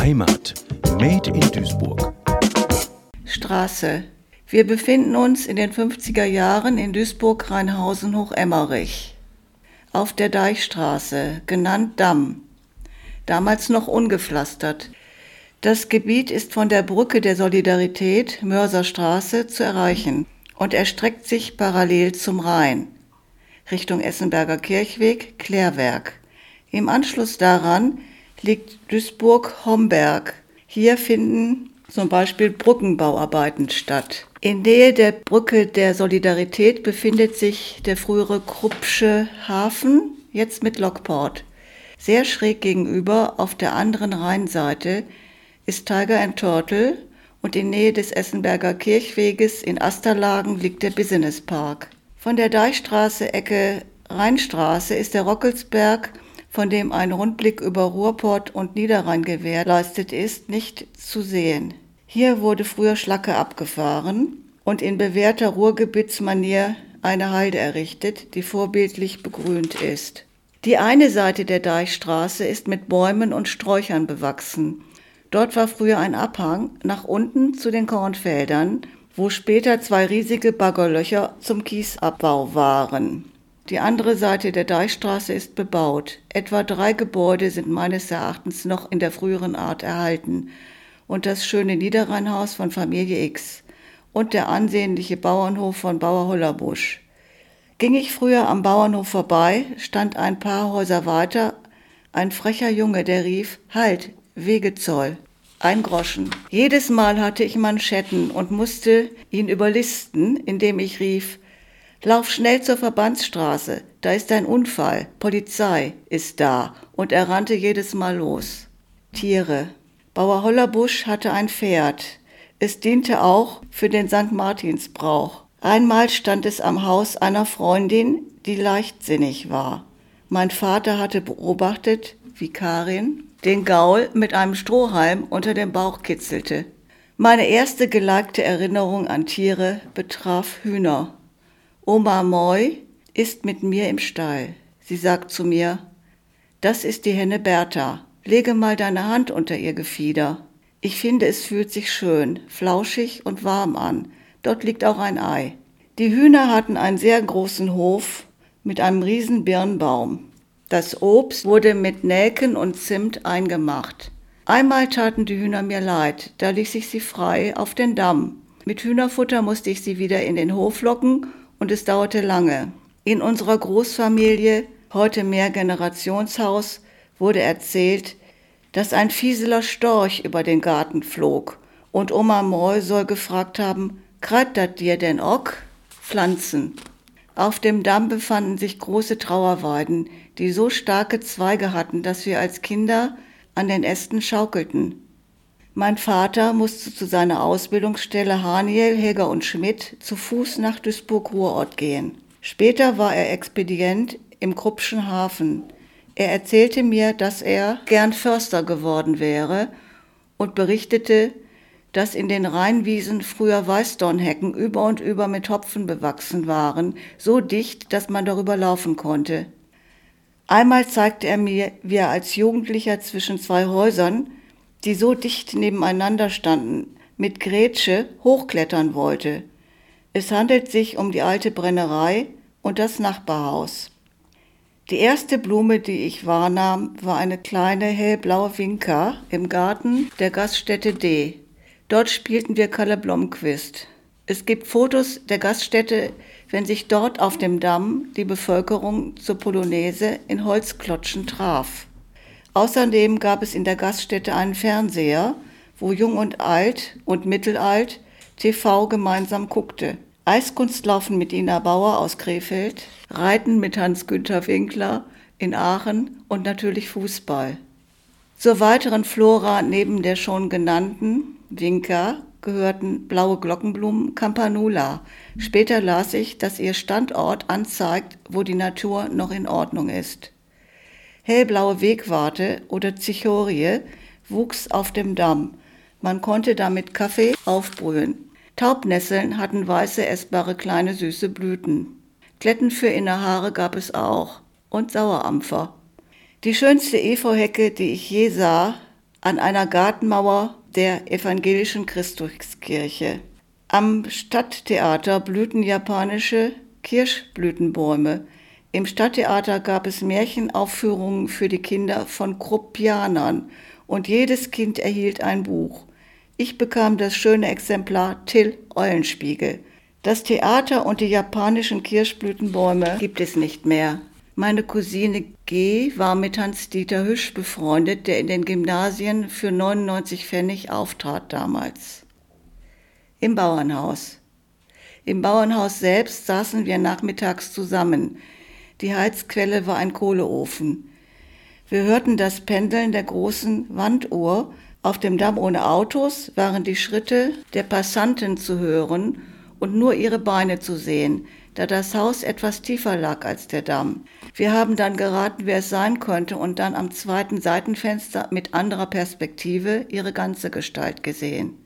Heimat. Made in Duisburg. Straße. Wir befinden uns in den 50er Jahren in Duisburg-Rheinhausen Hochemmerich. Auf der Deichstraße, genannt Damm. Damals noch ungepflastert. Das Gebiet ist von der Brücke der Solidarität, Mörserstraße, zu erreichen und erstreckt sich parallel zum Rhein. Richtung Essenberger Kirchweg, Klärwerk. Im Anschluss daran liegt Duisburg-Homberg. Hier finden zum Beispiel Brückenbauarbeiten statt. In Nähe der Brücke der Solidarität befindet sich der frühere Kruppsche Hafen, jetzt mit Lockport. Sehr schräg gegenüber, auf der anderen Rheinseite, ist Tiger and Turtle und in Nähe des Essenberger Kirchweges in Asterlagen liegt der Business Park. Von der Deichstraße Ecke Rheinstraße ist der Rockelsberg von dem ein Rundblick über Ruhrport und Niederrhein gewährleistet ist, nicht zu sehen. Hier wurde früher Schlacke abgefahren und in bewährter Ruhrgebietsmanier eine Heide errichtet, die vorbildlich begrünt ist. Die eine Seite der Deichstraße ist mit Bäumen und Sträuchern bewachsen. Dort war früher ein Abhang nach unten zu den Kornfeldern, wo später zwei riesige Baggerlöcher zum Kiesabbau waren. Die andere Seite der Deichstraße ist bebaut. Etwa drei Gebäude sind meines Erachtens noch in der früheren Art erhalten. Und das schöne Niederrheinhaus von Familie X und der ansehnliche Bauernhof von Bauer Hollerbusch. Ging ich früher am Bauernhof vorbei, stand ein paar Häuser weiter ein frecher Junge, der rief, Halt, Wegezoll. Ein Groschen. Jedes Mal hatte ich Manschetten und musste ihn überlisten, indem ich rief, Lauf schnell zur Verbandsstraße, da ist ein Unfall, Polizei ist da, und er rannte jedes Mal los. Tiere. Bauer Hollerbusch hatte ein Pferd. Es diente auch für den St. Martinsbrauch. Einmal stand es am Haus einer Freundin, die leichtsinnig war. Mein Vater hatte beobachtet, wie Karin den Gaul mit einem Strohhalm unter dem Bauch kitzelte. Meine erste gelagte Erinnerung an Tiere betraf Hühner. Oma Moi ist mit mir im Stall. Sie sagt zu mir, das ist die Henne Bertha. Lege mal deine Hand unter ihr Gefieder. Ich finde, es fühlt sich schön, flauschig und warm an. Dort liegt auch ein Ei. Die Hühner hatten einen sehr großen Hof mit einem riesen Birnbaum. Das Obst wurde mit Nelken und Zimt eingemacht. Einmal taten die Hühner mir leid, da ließ ich sie frei auf den Damm. Mit Hühnerfutter musste ich sie wieder in den Hof locken und es dauerte lange. In unserer Großfamilie, heute Mehrgenerationshaus, wurde erzählt, dass ein fieseler Storch über den Garten flog und Oma Moll soll gefragt haben, kreit dat dir denn ock? Pflanzen. Auf dem Damm befanden sich große Trauerweiden, die so starke Zweige hatten, dass wir als Kinder an den Ästen schaukelten. Mein Vater musste zu seiner Ausbildungsstelle Haniel, Heger und Schmidt zu Fuß nach Duisburg-Ruhrort gehen. Später war er Expedient im Kruppschen Hafen. Er erzählte mir, dass er gern Förster geworden wäre und berichtete, dass in den Rheinwiesen früher Weißdornhecken über und über mit Hopfen bewachsen waren, so dicht, dass man darüber laufen konnte. Einmal zeigte er mir, wie er als Jugendlicher zwischen zwei Häusern die so dicht nebeneinander standen, mit Grätsche hochklettern wollte. Es handelt sich um die alte Brennerei und das Nachbarhaus. Die erste Blume, die ich wahrnahm, war eine kleine hellblaue Vinca im Garten der Gaststätte D. Dort spielten wir Kalle Blomquist. Es gibt Fotos der Gaststätte, wenn sich dort auf dem Damm die Bevölkerung zur Polonaise in Holzklotschen traf. Außerdem gab es in der Gaststätte einen Fernseher, wo Jung und Alt und Mittelalt TV gemeinsam guckte. Eiskunstlaufen mit Ina Bauer aus Krefeld, Reiten mit Hans-Günther Winkler in Aachen und natürlich Fußball. Zur weiteren Flora neben der schon genannten Winka gehörten blaue Glockenblumen Campanula. Später las ich, dass ihr Standort anzeigt, wo die Natur noch in Ordnung ist. Hellblaue Wegwarte oder Zichorie wuchs auf dem Damm. Man konnte damit Kaffee aufbrühen. Taubnesseln hatten weiße essbare kleine süße Blüten. Kletten für Innerhaare gab es auch und Sauerampfer. Die schönste Efeuhecke, die ich je sah, an einer Gartenmauer der evangelischen Christuskirche. Am Stadttheater blühten japanische Kirschblütenbäume. Im Stadttheater gab es Märchenaufführungen für die Kinder von Kruppianern und jedes Kind erhielt ein Buch. Ich bekam das schöne Exemplar Till Eulenspiegel. Das Theater und die japanischen Kirschblütenbäume gibt es nicht mehr. Meine Cousine G war mit Hans-Dieter Hüsch befreundet, der in den Gymnasien für 99 Pfennig auftrat damals. Im Bauernhaus. Im Bauernhaus selbst saßen wir nachmittags zusammen. Die Heizquelle war ein Kohleofen. Wir hörten das Pendeln der großen Wanduhr. Auf dem Damm ohne Autos waren die Schritte der Passanten zu hören und nur ihre Beine zu sehen, da das Haus etwas tiefer lag als der Damm. Wir haben dann geraten, wer es sein könnte, und dann am zweiten Seitenfenster mit anderer Perspektive ihre ganze Gestalt gesehen.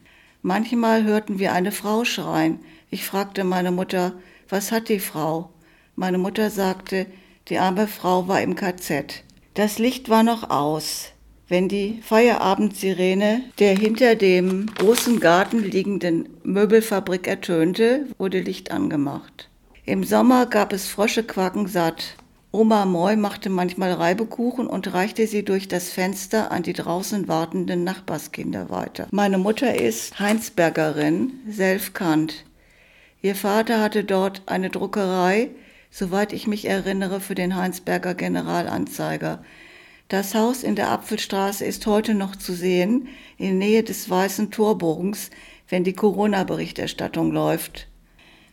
Manchmal hörten wir eine Frau schreien. Ich fragte meine Mutter, was hat die Frau? Meine Mutter sagte, die arme Frau war im KZ. Das Licht war noch aus. Wenn die Feierabendsirene der hinter dem großen Garten liegenden Möbelfabrik ertönte, wurde Licht angemacht. Im Sommer gab es Frösche satt. Oma Moy machte manchmal Reibekuchen und reichte sie durch das Fenster an die draußen wartenden Nachbarskinder weiter. Meine Mutter ist Heinsbergerin, Selfkant. Ihr Vater hatte dort eine Druckerei, soweit ich mich erinnere, für den Heinsberger Generalanzeiger. Das Haus in der Apfelstraße ist heute noch zu sehen, in Nähe des Weißen Torbogens, wenn die Corona-Berichterstattung läuft.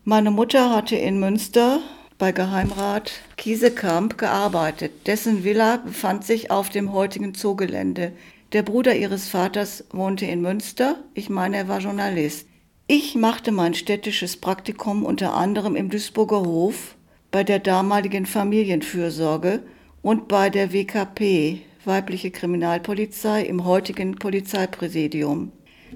Meine Mutter hatte in Münster bei Geheimrat Kiesekamp gearbeitet. Dessen Villa befand sich auf dem heutigen Zoogelände. Der Bruder ihres Vaters wohnte in Münster. Ich meine, er war Journalist. Ich machte mein städtisches Praktikum unter anderem im Duisburger Hof bei der damaligen Familienfürsorge und bei der WKP, weibliche Kriminalpolizei, im heutigen Polizeipräsidium.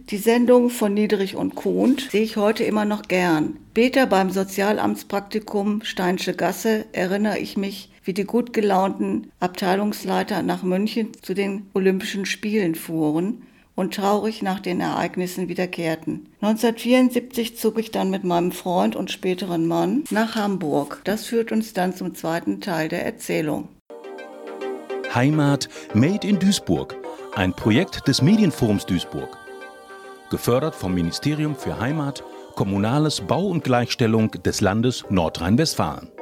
Die Sendung von Niedrich und Kohnt sehe ich heute immer noch gern. Später beim Sozialamtspraktikum Steinsche Gasse erinnere ich mich, wie die gut gelaunten Abteilungsleiter nach München zu den Olympischen Spielen fuhren und traurig nach den Ereignissen wiederkehrten. 1974 zog ich dann mit meinem Freund und späteren Mann nach Hamburg. Das führt uns dann zum zweiten Teil der Erzählung. Heimat Made in Duisburg, ein Projekt des Medienforums Duisburg. Gefördert vom Ministerium für Heimat, Kommunales Bau und Gleichstellung des Landes Nordrhein-Westfalen.